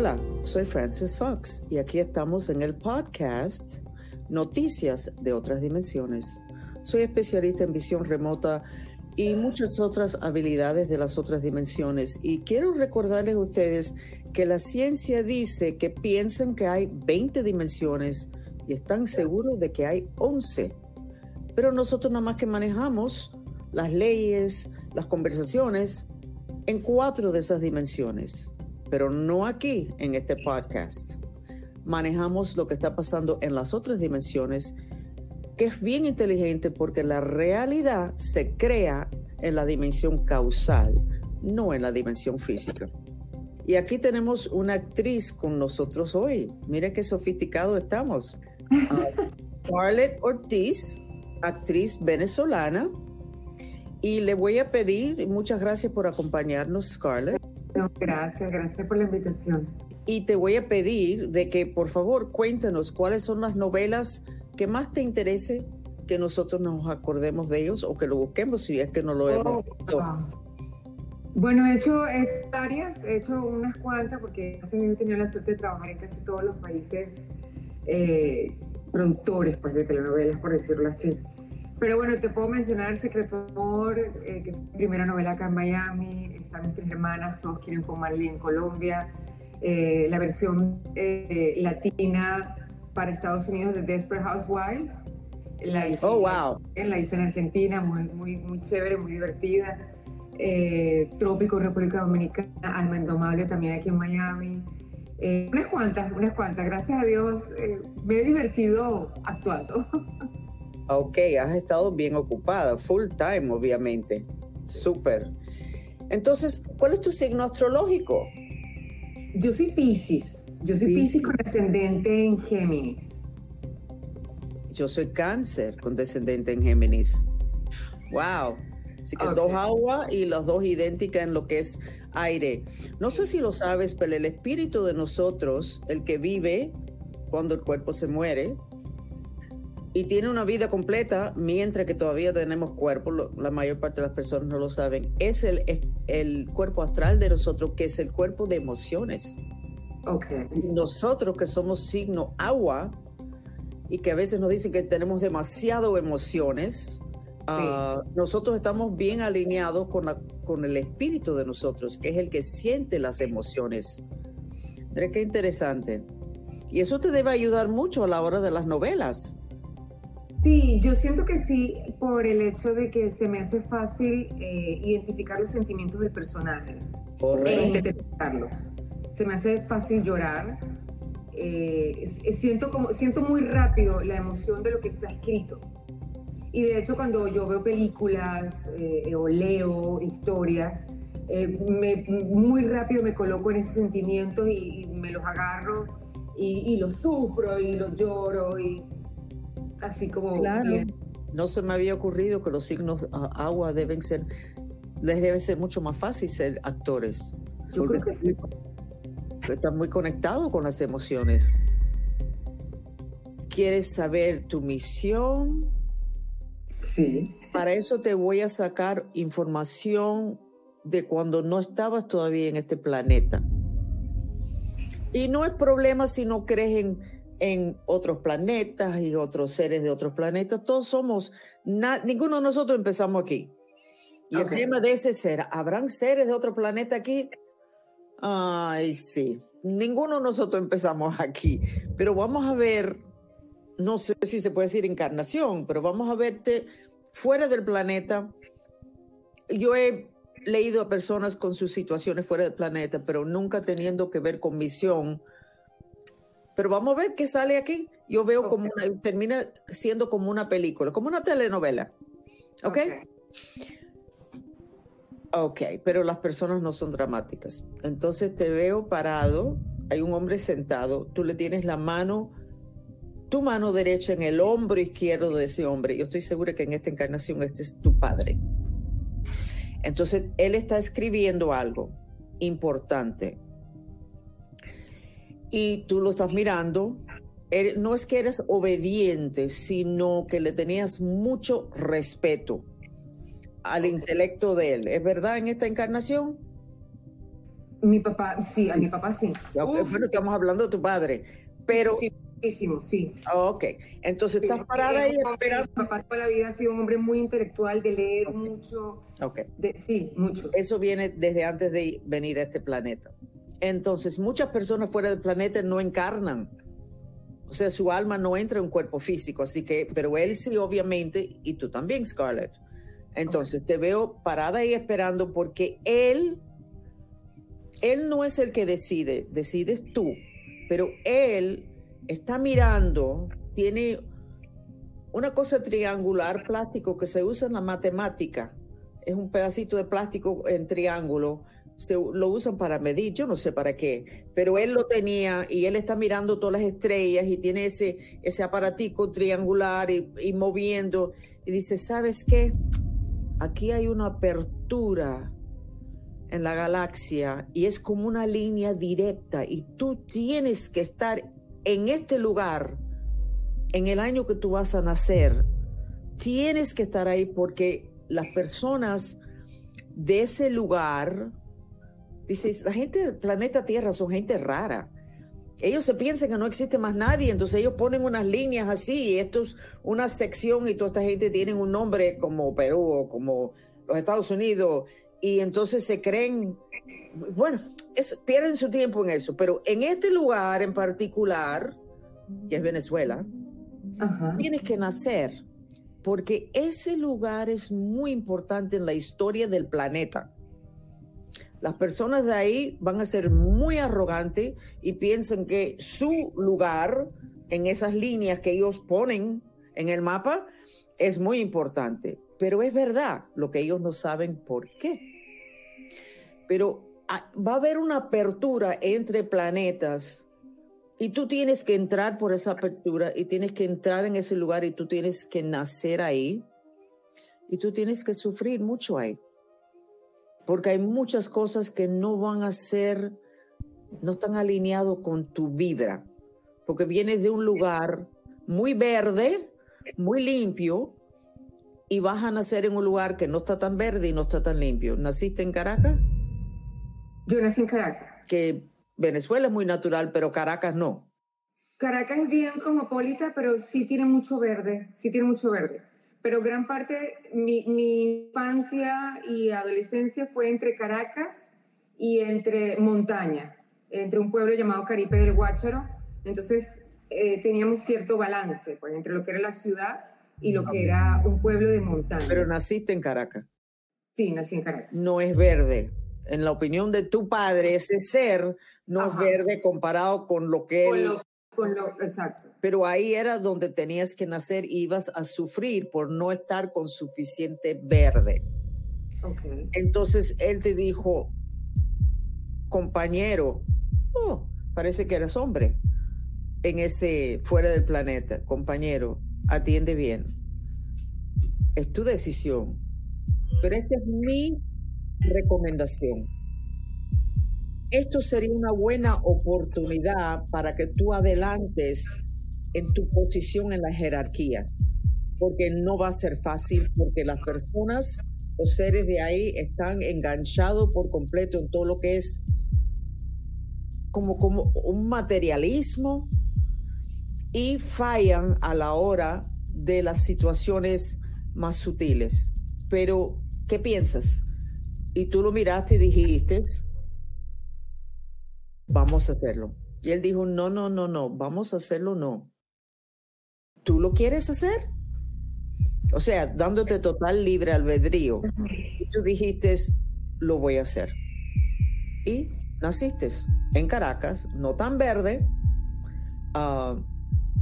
Hola, soy Francis Fox y aquí estamos en el podcast Noticias de otras dimensiones. Soy especialista en visión remota y muchas otras habilidades de las otras dimensiones. Y quiero recordarles a ustedes que la ciencia dice que piensan que hay 20 dimensiones y están seguros de que hay 11. Pero nosotros nada más que manejamos las leyes, las conversaciones en cuatro de esas dimensiones, pero no aquí en este podcast. Manejamos lo que está pasando en las otras dimensiones que es bien inteligente porque la realidad se crea en la dimensión causal, no en la dimensión física. Y aquí tenemos una actriz con nosotros hoy. Mire qué sofisticado estamos. Scarlett Ortiz, actriz venezolana. Y le voy a pedir, muchas gracias por acompañarnos, Scarlett. Gracias, gracias por la invitación. Y te voy a pedir de que por favor cuéntanos cuáles son las novelas que más te interese que nosotros nos acordemos de ellos o que lo busquemos si es que no lo hemos oh, visto. Bueno, he hecho, varias, he hecho unas cuantas porque he tenido la suerte de trabajar en casi todos los países eh, productores pues, de telenovelas, por decirlo así. Pero bueno, te puedo mencionar Secreto de Amor, eh, que fue mi primera novela acá en Miami, están mis tres hermanas, todos quieren con Marley en Colombia, eh, la versión latina para Estados Unidos de Desperate Housewife. La hice, oh, wow. La hice en Argentina, muy, muy, muy chévere, muy divertida. Eh, Trópico, República Dominicana, Alma Indomable también aquí en Miami. Eh, unas cuantas, unas cuantas. Gracias a Dios eh, me he divertido actuando. Ok, has estado bien ocupada, full time obviamente. Súper. Entonces, ¿cuál es tu signo astrológico? Yo soy Pisces. Yo soy Pisces con descendente en Géminis. Yo soy Cáncer con descendente en Géminis. Wow. Así que dos agua y las dos idénticas en lo que es aire. No sé si lo sabes, pero el espíritu de nosotros, el que vive cuando el cuerpo se muere y tiene una vida completa mientras que todavía tenemos cuerpo, la mayor parte de las personas no lo saben, es el, el cuerpo astral de nosotros, que es el cuerpo de emociones. Okay. Nosotros que somos signo agua y que a veces nos dicen que tenemos demasiado emociones, ah, nosotros estamos bien alineados con, con el espíritu de nosotros, que es el que siente las emociones. Mira qué interesante. Y eso te debe ayudar mucho a la hora de las novelas. Sí, yo siento que sí, por el hecho de que se me hace fácil eh, identificar los sentimientos del personaje e interpretarlos se me hace fácil llorar. Eh, siento, como, siento muy rápido la emoción de lo que está escrito. Y de hecho cuando yo veo películas eh, o leo historias, eh, muy rápido me coloco en esos sentimientos y, me los agarro y, los sufro y los lloro y así como... Claro. No se me había ocurrido que los signos agua deben ser, les debe ser mucho más fácil ser actores. Yo creo que sí estás muy conectado con las emociones. ¿Quieres saber tu misión? Sí. Para eso te voy a sacar información de cuando no estabas todavía en este planeta. Y no es problema si no crees en, otros planetas y otros seres de otros planetas. Todos somos, ninguno de nosotros empezamos aquí. Y el tema de ese ser, ¿habrán seres de otro planeta aquí? Ay, sí. Ninguno de nosotros empezamos aquí, pero vamos a ver, no sé si se puede decir encarnación, pero vamos a verte fuera del planeta. Yo he leído a personas con sus situaciones fuera del planeta, pero nunca teniendo que ver con misión. Pero vamos a ver qué sale aquí. Yo veo como una, termina siendo como una película, como una telenovela. ¿Ok? okay. Ok, pero las personas no son dramáticas. Entonces te veo parado, hay un hombre sentado, tú le tienes la mano, tu mano derecha en el hombro izquierdo de ese hombre. Yo estoy segura que en esta encarnación este es tu padre. Entonces él está escribiendo algo importante y tú lo estás mirando. No es que eres obediente, sino que le tenías mucho respeto al intelecto de él. ¿Es verdad en esta encarnación? Mi papá, sí, a mi papá sí. bueno, estamos hablando de tu padre, pero... Sí, muchísimo, sí. Ok, entonces estás parada ahí esperando. Mi papá toda la vida ha sido un hombre muy intelectual, de leer mucho. Ok. sí, mucho. Eso viene desde antes de venir a este planeta. Entonces, muchas personas fuera del planeta no encarnan. O sea, su alma no entra en un cuerpo físico, así que, pero él sí, obviamente, y tú también, Scarlett. Entonces, te veo parada ahí esperando porque él él no es el que decide, decides tú, pero él está mirando, tiene una cosa triangular plástico que se usa en la matemática. Es un pedacito de plástico en triángulo. Se lo usan para medir, yo no sé para qué, pero él lo tenía y él está mirando todas las estrellas y tiene ese, ese aparatico triangular y, y moviendo y dice, ¿sabes qué? Aquí hay una apertura en la galaxia y es como una línea directa y tú tienes que estar en este lugar en el año que tú vas a nacer. Tienes que estar ahí porque las personas de ese lugar, dices, la gente del planeta Tierra son gente rara. Ellos se piensan que no existe más nadie, entonces ellos ponen unas líneas así, y esto es una sección y toda esta gente tiene un nombre como Perú o como los Estados Unidos y entonces se creen, bueno, pierden su tiempo en eso, pero en este lugar en particular, que es Venezuela, tienes que nacer, porque ese lugar es muy importante en la historia del planeta. Las personas de ahí van a ser muy arrogantes y piensan que su lugar en esas líneas que ellos ponen en el mapa es muy importante. Pero es verdad, lo que ellos no saben por qué pero ah, va a haber una apertura entre planetas y tú tienes que entrar por esa apertura y tienes que entrar en ese lugar y tú tienes que nacer ahí y tú tienes que sufrir mucho ahí. Porque hay muchas cosas que no van a ser, no están alineados con tu vibra. Porque vienes de un lugar muy verde, muy limpio, y vas a nacer en un lugar que no está tan verde y no está tan limpio. ¿Naciste en Caracas? Yo nací en Caracas. Que Venezuela es muy natural, pero Caracas no. Caracas es bien cosmopolita, pero sí tiene mucho verde, sí tiene mucho verde. Pero gran parte, mi, mi infancia y adolescencia fue entre Caracas y entre montaña, entre un pueblo llamado Caripe del Guácharo. Entonces eh, teníamos cierto balance, pues, entre lo que era la ciudad y lo que era un pueblo de montaña. Pero naciste en Caracas. Sí, nací en Caracas. No es verde en la opinión de tu padre, ese ser no es verde comparado con lo que él... con lo, exacto. Pero ahí era donde tenías que nacer y ibas a sufrir por no estar con suficiente verde. Okay. Entonces él te dijo, compañero, oh, parece que eres hombre en ese fuera del planeta, compañero, atiende bien. Es tu decisión. Pero esta es mi recomendación. Esto sería una buena oportunidad para que tú adelantes en tu posición en la jerarquía, porque no va a ser fácil, porque las personas, los seres de ahí están enganchados por completo en todo lo que es como, como un materialismo y fallan a la hora de las situaciones más sutiles. Pero, ¿qué piensas? y tú lo miraste y dijiste, vamos a hacerlo. Y él dijo, no, no, no, no, vamos a hacerlo, no. ¿Tú lo quieres hacer? O sea, dándote total libre albedrío. Y tú dijiste, lo voy a hacer. Y naciste en Caracas, no tan verde, ah,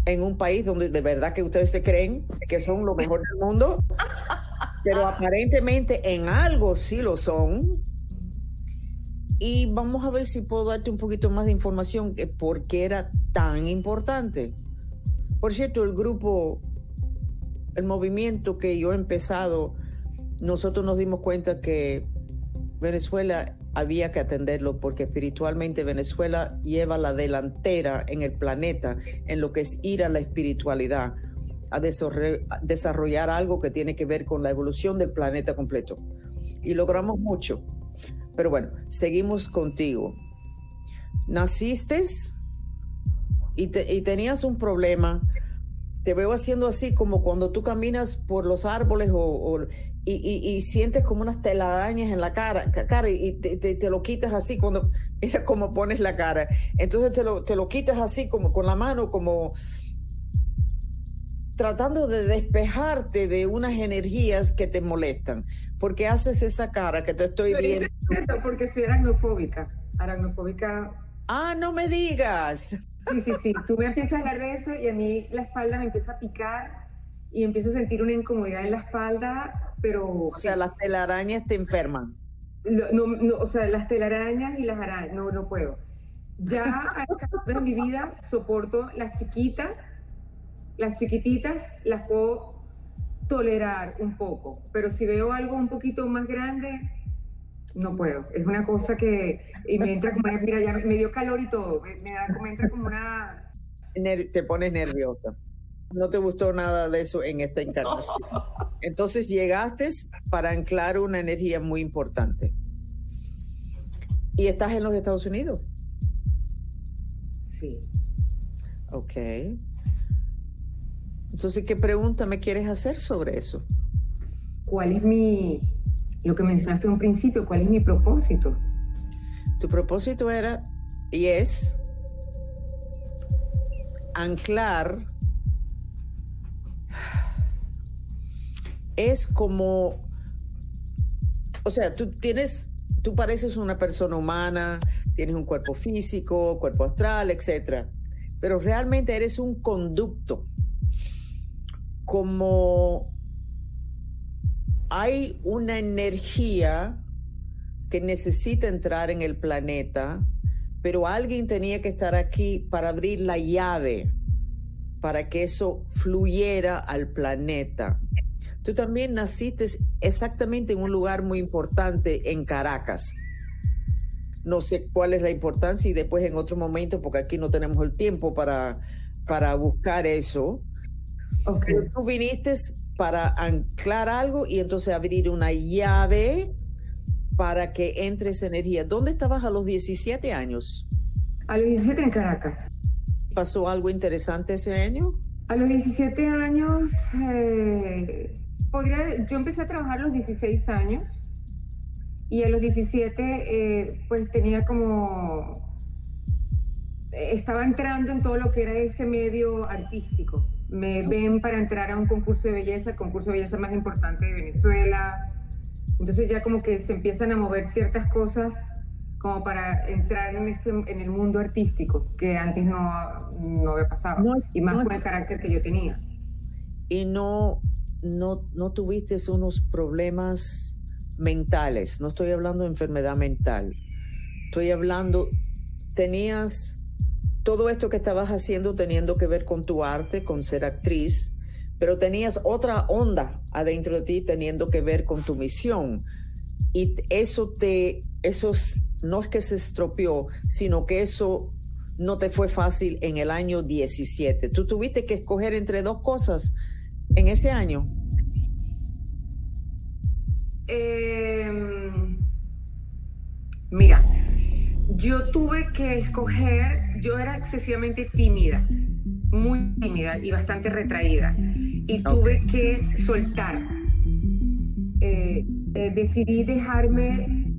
en un país donde de verdad que ustedes se creen que son lo mejor del mundo pero aparentemente en algo sí lo son. Y vamos a ver si puedo darte un poquito más de información de por qué era tan importante. Por cierto, el grupo, el movimiento que yo he empezado, nosotros nos dimos cuenta que Venezuela había que atenderlo porque espiritualmente Venezuela lleva la delantera en el planeta en lo que es ir a la espiritualidad a desarrollar algo que tiene que ver con la evolución del planeta completo. Y logramos mucho. Pero bueno, seguimos contigo. Naciste y, y tenías un problema te veo haciendo así como cuando tú caminas por los árboles o, y, sientes como unas telarañas en la cara, cara y te, lo quitas así cuando, mira cómo pones la cara. Entonces te lo, te lo quitas así como con la mano, como tratando de despejarte de unas energías que te molestan. porque haces esa cara que te estoy viendo? porque soy aracnofóbica. Aracnofóbica. Ah, no me digas. Sí, sí, sí. Tú me empiezas a hablar de eso y a mí la espalda me empieza a picar y empiezo a sentir una incomodidad en la espalda, pero... O sea, las telarañas te enferman. No, no, o sea, las telarañas y las arañas, no, no puedo. Ya en mi vida soporto las chiquitas, las chiquititas las puedo tolerar un poco, pero si veo algo un poquito más grande, no puedo. Es una cosa que y me entra como, mira, ya me dio calor y todo. Me, da, entra como una. te pones nerviosa. No te gustó nada de eso en esta encarnación. Entonces llegaste para anclar una energía muy importante. ¿Y estás en los Estados Unidos? Sí. Ok. Entonces, ¿qué pregunta me quieres hacer sobre eso? ¿Cuál es mi, lo que mencionaste en un principio, ¿cuál es mi propósito? Tu propósito era y es anclar, es como, o sea, tú tienes, tú pareces una persona humana, tienes un cuerpo físico, cuerpo astral, etcétera, pero realmente eres un conducto, como hay una energía que necesita entrar en el planeta, pero alguien tenía que estar aquí para abrir la llave para que eso fluyera al planeta. Tú también naciste exactamente en un lugar muy importante en Caracas. No sé cuál es la importancia y después en otro momento, porque aquí no tenemos el tiempo para, para buscar eso. Okay. tú viniste para anclar algo y entonces abrir una llave para que entre esa energía. ¿Dónde estabas a los 17 años? A los 17 en Caracas. ¿Pasó algo interesante ese año? A los 17 años, eh, podría, yo empecé a trabajar a los 16 años y a los 17 eh, pues tenía como, estaba entrando en todo lo que era este medio artístico me ven para entrar a un concurso de belleza, el concurso de belleza más importante de Venezuela. Entonces ya como que se empiezan a mover ciertas cosas como para entrar en, este, en el mundo artístico, que antes no, no había pasado, y más con el carácter que yo tenía. Y no, no, no tuviste unos problemas mentales, no estoy hablando de enfermedad mental, estoy hablando, tenías todo esto que estabas haciendo teniendo que ver con tu arte, con ser actriz, pero tenías otra onda adentro de ti teniendo que ver con tu misión. Y eso te, eso no es que se estropeó, sino que eso no te fue fácil en el año 17. Tú tuviste que escoger entre dos cosas en ese año. Em, mira, yo tuve que escoger, yo era excesivamente tímida, muy tímida y bastante retraída. Y tuve que soltar. Eh, eh, decidí dejarme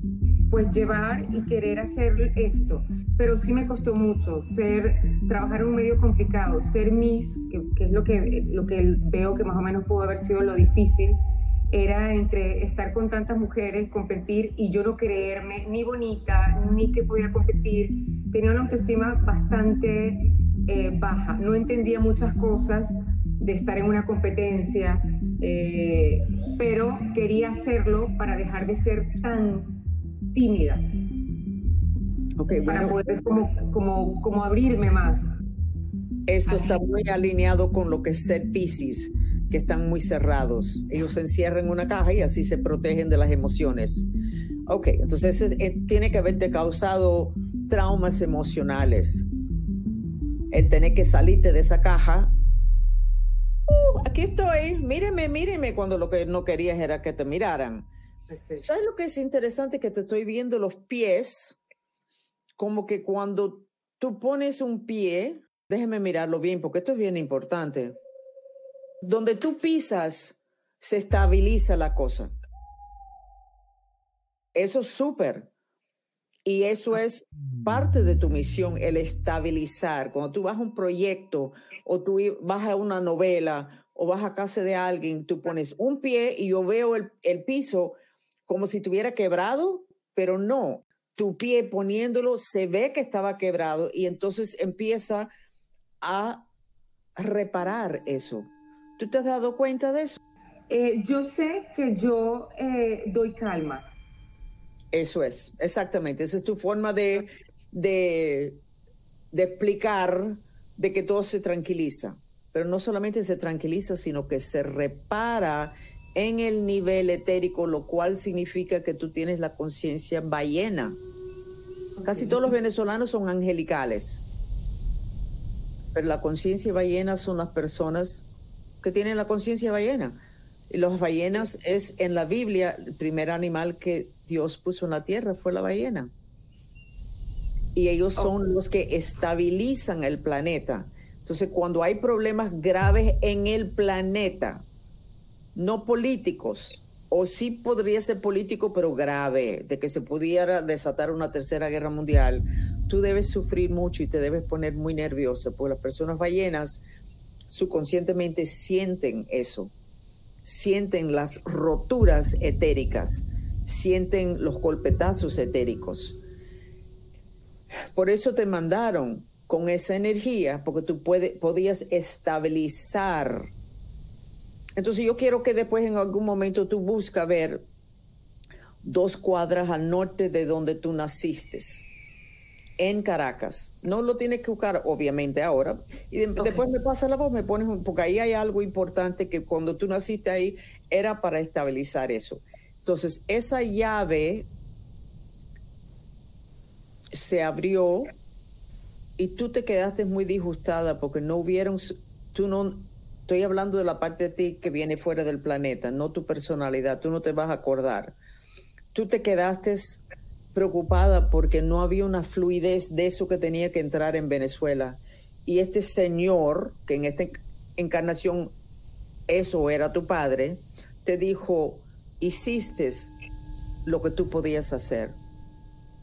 pues llevar y querer hacer esto, pero sí me costó mucho ser, trabajar en un medio complicado, ser Miss, que, que es lo que, lo que veo que más o menos pudo haber sido lo difícil, era entre estar con tantas mujeres, competir y yo no creerme ni bonita, ni que podía competir. Tenía una autoestima bastante eh, baja, no entendía muchas cosas de estar en una competencia, eh, pero quería hacerlo para dejar de ser tan tímida. Okay, para poder como, como, como abrirme más. Eso está muy alineado con lo que es ser Pisces que están muy cerrados. Ellos se encierran en una caja y así se protegen de las emociones. Ok, entonces eh, tiene que haberte causado traumas emocionales. El tener que salirte de esa caja. Uh, aquí estoy, míreme, míreme, cuando lo que no querías era que te miraran. Pues ¿Sabes lo que es interesante? Que te estoy viendo los pies, como que cuando tú pones un pie, déjeme mirarlo bien, porque esto es bien importante. Donde tú pisas, se estabiliza la cosa. Eso es súper. Y eso es parte de tu misión, el estabilizar. Cuando tú vas a un proyecto o tú vas a una novela o vas a casa de alguien, tú pones un pie y yo veo el, el piso como si tuviera quebrado, pero no. Tu pie poniéndolo se ve que estaba quebrado y entonces empieza a reparar eso. ¿Tú te has dado cuenta de eso? Eh, yo sé que yo eh, doy calma. Eso es, exactamente. Esa es tu forma de, de, de explicar de que todo se tranquiliza. Pero no solamente se tranquiliza, sino que se repara en el nivel etérico, lo cual significa que tú tienes la conciencia ballena. Casi todos los venezolanos son angelicales, pero la conciencia ballena son las personas que tienen la conciencia ballena. Y los ballenas es en la Biblia el primer animal que Dios puso en la tierra fue la ballena. Y ellos son los que estabilizan el planeta. Entonces, cuando hay problemas graves en el planeta, no políticos, o sí podría ser político, pero grave, de que se pudiera desatar una tercera guerra mundial, tú debes sufrir mucho y te debes poner muy nervioso, porque las personas ballenas subconscientemente sienten eso, sienten las roturas etéricas, sienten los golpetazos etéricos. Por eso te mandaron con esa energía, porque tú podías estabilizar. Entonces yo quiero que después en algún momento tú busques ver dos cuadras al norte de donde tú naciste, en Caracas. No lo tienes que buscar, obviamente, ahora. Y después me pasa la voz, me pones, porque ahí hay algo importante que cuando tú naciste ahí era para estabilizar eso. Entonces, esa llave se abrió y tú te quedaste muy disgustada porque no hubieron, tú no, Estoy hablando de la parte de ti que viene fuera del planeta, no tu personalidad. Tú no te vas a acordar. Tú te quedaste preocupada porque no había una fluidez de eso que tenía que entrar en Venezuela. Y este señor, que en esta encarnación eso era tu padre, te dijo, hiciste lo que tú podías hacer.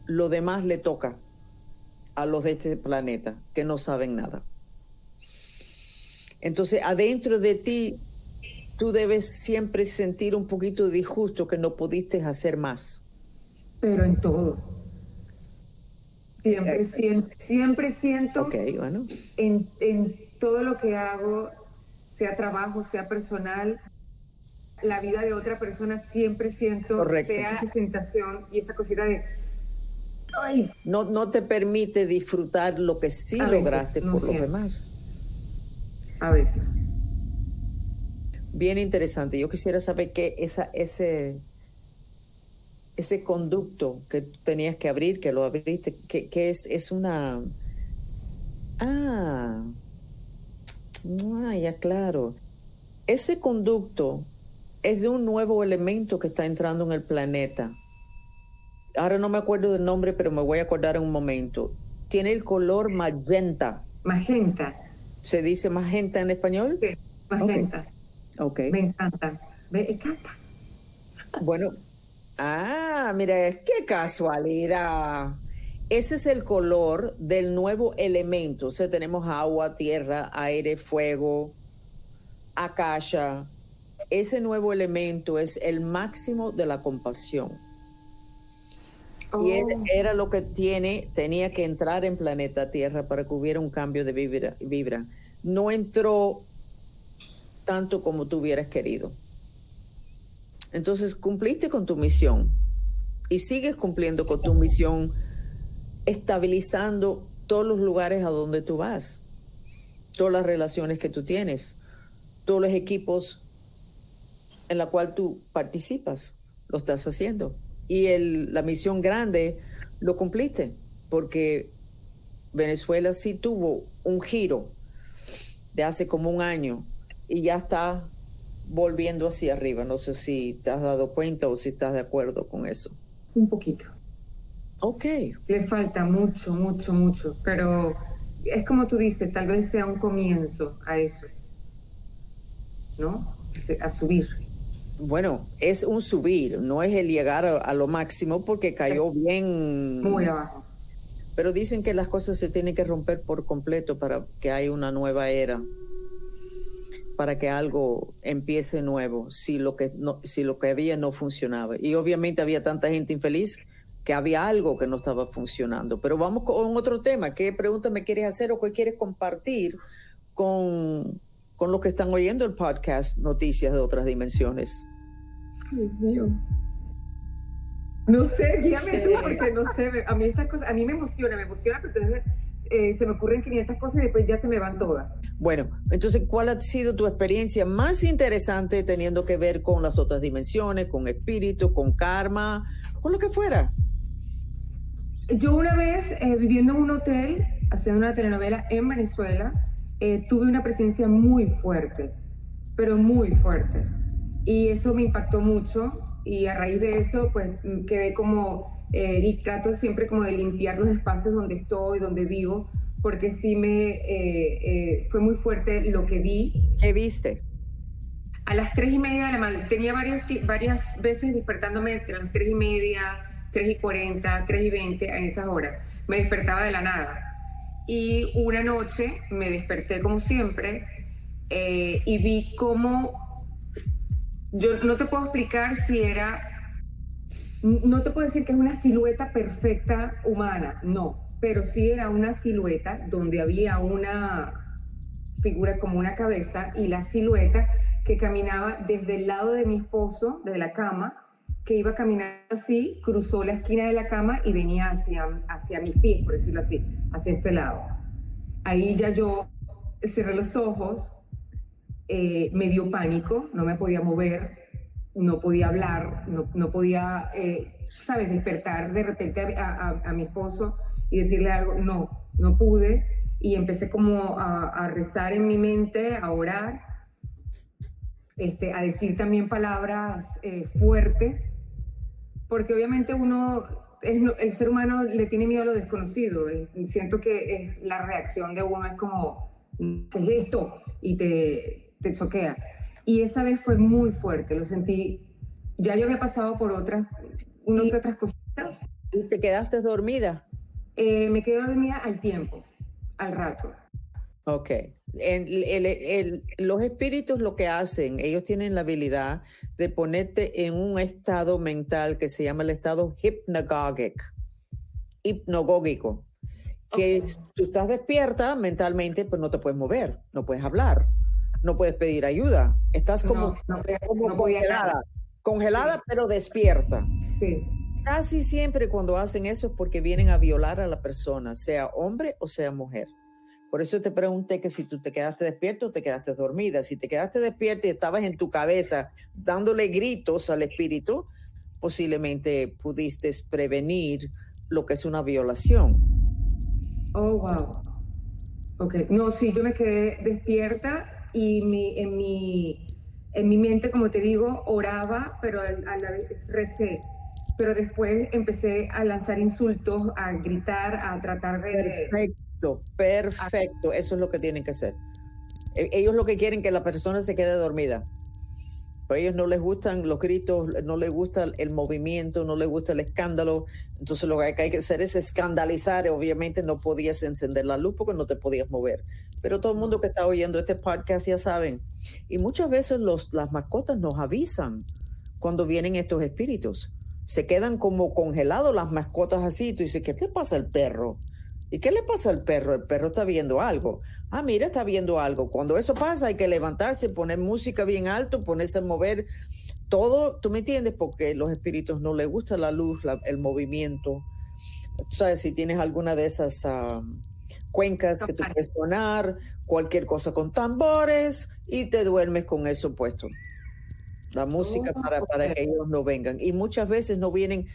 Lo demás le toca a los de este planeta que no saben nada. Entonces, adentro de ti, tú debes siempre sentir un poquito de disgusto que no pudiste hacer más. Pero en todo. Siempre, siento, siempre siento en, en todo lo que hago, sea trabajo, sea personal, la vida de otra persona, siempre siento sea esa sensación y esa cosita de... Ay. No, no te permite disfrutar lo que sí lograste por lo demás a veces. Bien interesante. Yo quisiera saber qué esa, ese, ese conducto que tenías que abrir, que lo abriste, que, es, es una... Ah, ah, ya claro. Ese conducto es de un nuevo elemento que está entrando en el planeta. Ahora no me acuerdo del nombre, pero me voy a acordar en un momento. Tiene el color magenta. Magenta. ¿Se dice magenta en español? Sí, magenta. Ok. Me encanta. Me encanta. Bueno, ah, mira, qué casualidad. Ese es el color del nuevo elemento. O sea, tenemos agua, tierra, aire, fuego, akasha. Ese nuevo elemento es el máximo de la compasión. Y oh. era lo que tiene, tenía que entrar en planeta Tierra para que hubiera un cambio de vibra. No entró tanto como tú hubieras querido. Entonces cumpliste con tu misión y sigues cumpliendo con tu misión, estabilizando todos los lugares a donde tú vas, todas las relaciones que tú tienes, todos los equipos en la cual tú participas, lo estás haciendo. Y el, la misión grande lo cumpliste, porque Venezuela sí tuvo un giro de hace como un año y ya está volviendo hacia arriba. No sé si te has dado cuenta o si estás de acuerdo con eso. Un poquito. Ok. Le falta mucho, mucho, mucho, pero es como tú dices, tal vez sea un comienzo a eso, ¿no? A subir. Bueno, es un subir, no es el llegar a, lo máximo porque cayó bien. Muy abajo. Pero dicen que las cosas se tienen que romper por completo para que haya una nueva era, para que algo empiece nuevo, si lo que, no, si lo que había no funcionaba. Y obviamente había tanta gente infeliz que había algo que no estaba funcionando. Pero vamos con otro tema. ¿Qué pregunta me quieres hacer o qué quieres compartir con, con los que están oyendo el podcast Noticias de otras dimensiones? Dios mío. No sé, guíame tú, porque no sé, a mí estas cosas, a mí me emociona, me emociona, pero entonces eh, se me ocurren 500 cosas y después ya se me van todas. Bueno, entonces, ¿cuál ha sido tu experiencia más interesante teniendo que ver con las otras dimensiones, con espíritu, con karma, con lo que fuera? Yo una vez, eh, viviendo en un hotel, haciendo una telenovela en Venezuela, eh, tuve una presencia muy fuerte, pero muy fuerte. Y eso me impactó mucho y a raíz de eso, pues quedé como, eh, y trato siempre como de limpiar los espacios donde estoy, donde vivo, porque sí me fue muy fuerte lo que vi. ¿Qué viste? A las tres y media de la mañana, tenía varios, varias veces despertándome entre las tres y media, 3 y 40, 3 y 20, en esas horas. Me despertaba de la nada. Y una noche me desperté como siempre eh, y vi cómo, yo no te puedo explicar si era, no te puedo decir que es una silueta perfecta humana, no, pero sí era una silueta donde había una figura como una cabeza y la silueta que caminaba desde el lado de mi esposo, desde la cama, que iba caminando así, cruzó la esquina de la cama y venía hacia, hacia mis pies, por decirlo así, hacia este lado. Ahí ya yo cerré los ojos, eh, me dio pánico, no me podía mover, no podía hablar, no, no podía, eh, ¿sabes?, despertar de repente a, a, mi esposo y decirle algo. No, no pude. Y empecé como a, a rezar en mi mente, a orar, este, a decir también palabras eh, fuertes porque obviamente uno, es, el ser humano le tiene miedo a lo desconocido. siento que es la reacción de uno, es como, ¿qué es esto? Y te, te choquea. Y esa vez fue muy fuerte, lo sentí. Ya yo había pasado por otras, unas otras cositas. ¿Y te quedaste dormida? Eh, me quedé dormida al tiempo, al rato. Ok. los espíritus lo que hacen, ellos tienen la habilidad de ponerte en un estado mental que se llama el estado hypnagogic, hipnogógico, que tú estás despierta mentalmente, pero no te puedes mover, no puedes hablar, no puedes pedir ayuda, estás como, congelada, congelada pero despierta. Sí. Casi siempre cuando hacen eso es porque vienen a violar a la persona, sea hombre o sea mujer. Por eso te pregunté que si tú te quedaste despierto o te quedaste dormida. Si te quedaste despierta y estabas en tu cabeza dándole gritos al espíritu, posiblemente pudiste prevenir lo que es una violación. Oh, wow. Ok. No, sí, yo me quedé despierta y mi, en, mi, en mi mente, como te digo, oraba, pero a la vez recé. Pero después empecé a lanzar insultos, a gritar, a tratar de... Perfecto, perfecto. Eso es lo que tienen que hacer. E, ellos lo que quieren que la persona se quede dormida. A ellos no les gustan los gritos, no les gusta el movimiento, no les gusta el escándalo. Entonces lo que hay que hacer es escandalizar. Obviamente no podías encender la luz porque no te podías mover. Pero todo el mundo que está oyendo este podcast ya saben. Y muchas veces los, las mascotas nos avisan cuando vienen estos espíritus. Se quedan como congelados las mascotas así. Tú dices, ¿qué te pasa al perro? ¿Y qué le pasa al perro? El perro está viendo algo. Ah, mira, está viendo algo. Cuando eso pasa hay que levantarse, poner música bien alto, ponerse a mover todo, ¿tú me entiendes? Porque los espíritus no les gusta la luz, el movimiento. Sabes, si tienes alguna de esas ah, cuencas que tú puedes sonar, cualquier cosa con tambores y te duermes con eso puesto. La música oh, para, para que ellos no vengan. Y muchas veces no vienen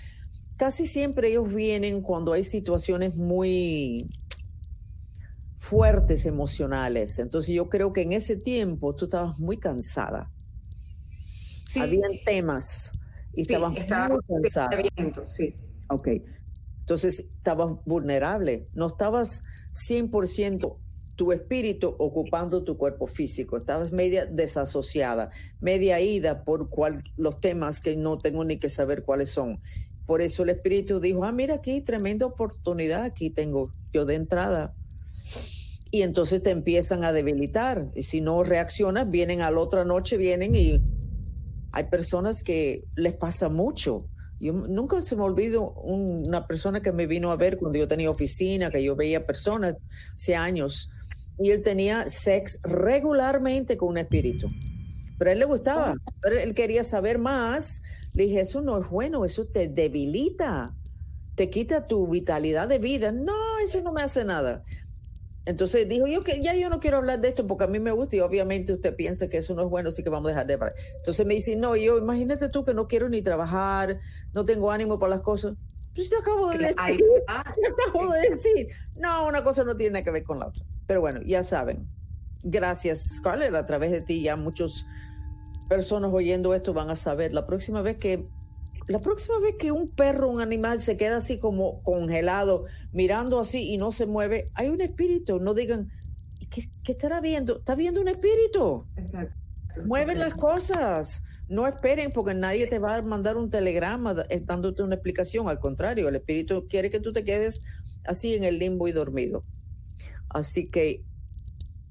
casi siempre ellos vienen cuando hay situaciones muy fuertes emocionales. Entonces yo creo que en ese tiempo tú estabas muy cansada. Habían temas y estabas muy cansada. sí. Ok. Entonces estabas vulnerable, no estabas 100% tu espíritu ocupando tu cuerpo físico, estabas media desasociada, media ida por cual, los temas que no tengo ni que saber cuáles son. Por eso el espíritu dijo, ah, mira aquí, tremenda oportunidad, aquí tengo yo de entrada. Y entonces te empiezan a debilitar. Y si no reaccionas, vienen a la otra noche, vienen y hay personas que les pasa mucho. Yo nunca se me olvido una persona que me vino a ver cuando yo tenía oficina, que yo veía personas hace años, y él tenía sex regularmente con un espíritu. Pero a él le gustaba, pero él quería saber más. Le dije, eso no es bueno, eso te debilita, te quita tu vitalidad de vida. No, eso no me hace nada. Entonces dijo, yo que ya yo no quiero hablar de esto porque a mí me gusta y obviamente usted piensa que eso no es bueno, así que vamos a dejar de hablar. Entonces me dice, no, yo imagínate tú que no quiero ni trabajar, no tengo ánimo para las cosas. Pues te acabo de decir, te acabo de decir, no, una cosa no tiene que ver con la otra. Pero bueno, ya saben. Gracias, Scarlett, a través de ti ya muchas personas oyendo esto van a saber. La próxima vez que la próxima vez que un perro, un animal se queda así como congelado, mirando así y no se mueve, hay un espíritu. No digan, ¿qué, estará viendo? ¿Está viendo un espíritu? Exacto. Mueven las cosas. No esperen porque nadie te va a mandar un telegrama eh, dándote una explicación. Al contrario, el espíritu quiere que tú te quedes así en el limbo y dormido. Así que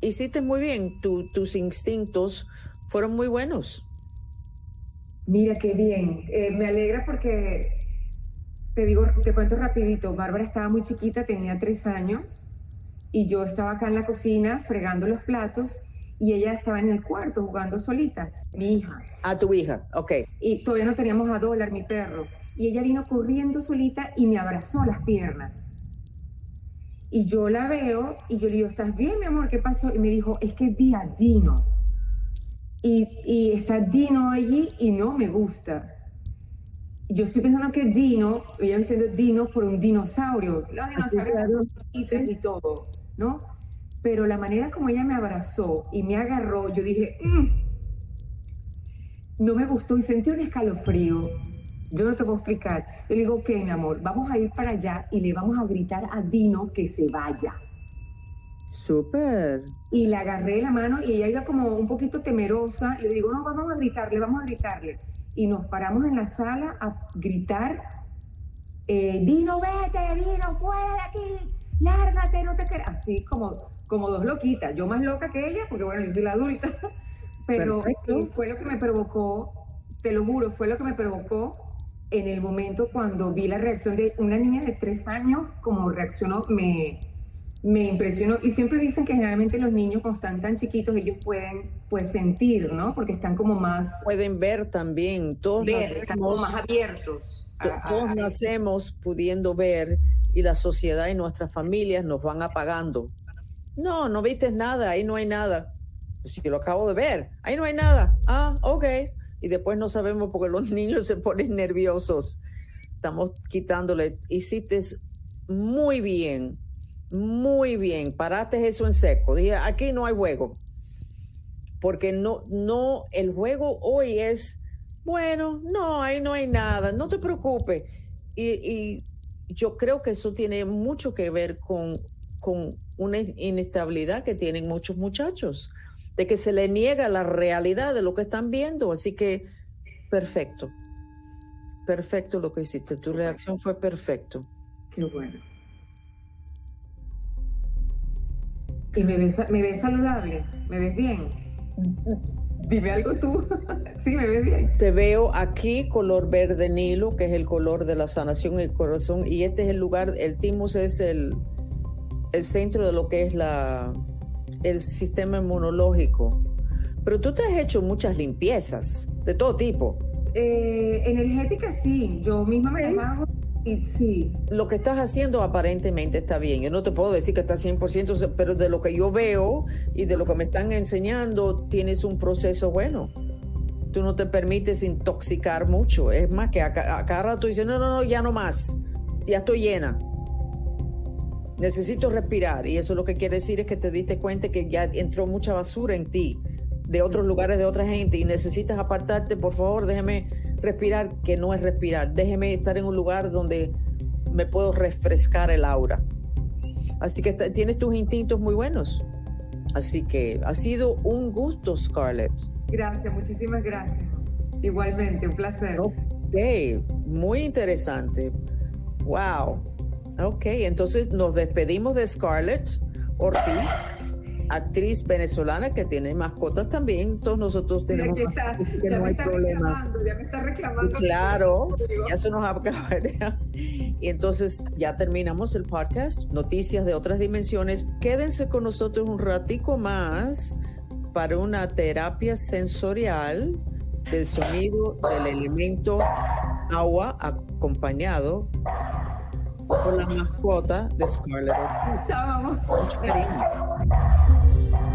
hiciste muy bien. tus instintos fueron muy buenos. Mira qué bien. Eh, me alegra porque te digo, te cuento rapidito. Bárbara estaba muy chiquita, tenía tres años, y yo estaba acá en la cocina fregando los platos y ella estaba en el cuarto jugando solita, mi hija. A tu hija, ok. Y todavía no teníamos a Dólar, mi perro. Y ella vino corriendo solita y me abrazó las piernas. Y yo la veo y yo le digo, ¿estás bien, mi amor? ¿Qué pasó? Y me dijo, es que vi a Dino. Y, está Dino allí y no me gusta. Yo estoy pensando que Dino, ella me diciendo Dino por un dinosaurio, los dinosaurios y todo, ¿no? Pero la manera como ella me abrazó y me agarró, yo dije, mm, no me gustó y sentí un escalofrío. Yo no te puedo explicar. Yo le digo, ok, mi amor, vamos a ir para allá y le vamos a gritar a Dino que se vaya. Súper. Y le agarré la mano y ella iba como un poquito temerosa. Y le digo, no, vamos a gritarle, vamos a gritarle. Y nos paramos en la sala a gritar, eh, Dino, vete, Dino, fuera de aquí, lárgate, no te quedas. Así como, como dos loquitas. Yo más loca que ella, porque bueno, yo soy la adulta. Pero fue lo que me provocó, te lo juro, fue lo que me provocó en el momento cuando vi la reacción de una niña de tres años, como reaccionó, me, me impresionó. Y siempre dicen que generalmente los niños cuando están tan chiquitos ellos pueden pues sentir, ¿no? Porque están como más... Pueden ver también. Todos están como más abiertos. todos nacemos pudiendo ver y la sociedad y nuestras familias nos van apagando. No, no viste nada, ahí no hay nada. Pues sí, lo acabo de ver, ahí no hay nada. Ah, ok. Y después no sabemos porque los niños se ponen nerviosos. Estamos quitándole. Hiciste muy bien muy bien, paraste eso en seco. Dije, aquí no hay juego. Porque no, no, el juego hoy es, bueno, no, ahí no hay nada, no te preocupes. Y, yo creo que eso tiene mucho que ver con, con una inestabilidad que tienen muchos muchachos, de que se le niega la realidad de lo que están viendo. Así que, perfecto, perfecto lo que hiciste, tu reacción fue perfecto. Qué bueno. ¿Y me ves, me ves saludable? ¿Me ves bien? Dime algo tú. sí, me ves bien. Te veo aquí color verde nilo, que es el color de la sanación y el corazón. Y este es el lugar, el timus es el, el centro de lo que es la, el sistema inmunológico. Pero tú te has hecho muchas limpiezas de todo tipo. Eh, energética sí, yo misma me hago y sí. Lo que estás haciendo aparentemente está bien. Yo no te puedo decir que está 100%, pero de lo que yo veo y de lo que me están enseñando, tienes un proceso bueno. Tú no te permites intoxicar mucho. Es más que a, cada rato dices, no, no, no, ya no más. Ya estoy llena. Necesito respirar. Y eso lo que quiere decir es que te diste cuenta que ya entró mucha basura en ti. de otros lugares de otra gente y necesitas apartarte, por favor, déjeme respirar, que no es respirar. Déjeme estar en un lugar donde me puedo refrescar el aura. Así que tienes tus instintos muy buenos. Así que ha sido un gusto, Scarlett. Gracias, muchísimas gracias. Igualmente, un placer. Ok, muy interesante. Wow. Ok, entonces nos despedimos de Scarlett Ortiz actriz venezolana que tiene mascotas también. Todos nosotros tenemos sí, está, ya no me hay está problema. Ya me está reclamando. Claro, ya eso nos acaba de... Y entonces ya terminamos el podcast, noticias de otras dimensiones. Quédense con nosotros un ratico más para una terapia sensorial del sonido del elemento agua acompañado por la mascota de Scarlett. Chao, Mucho cariño.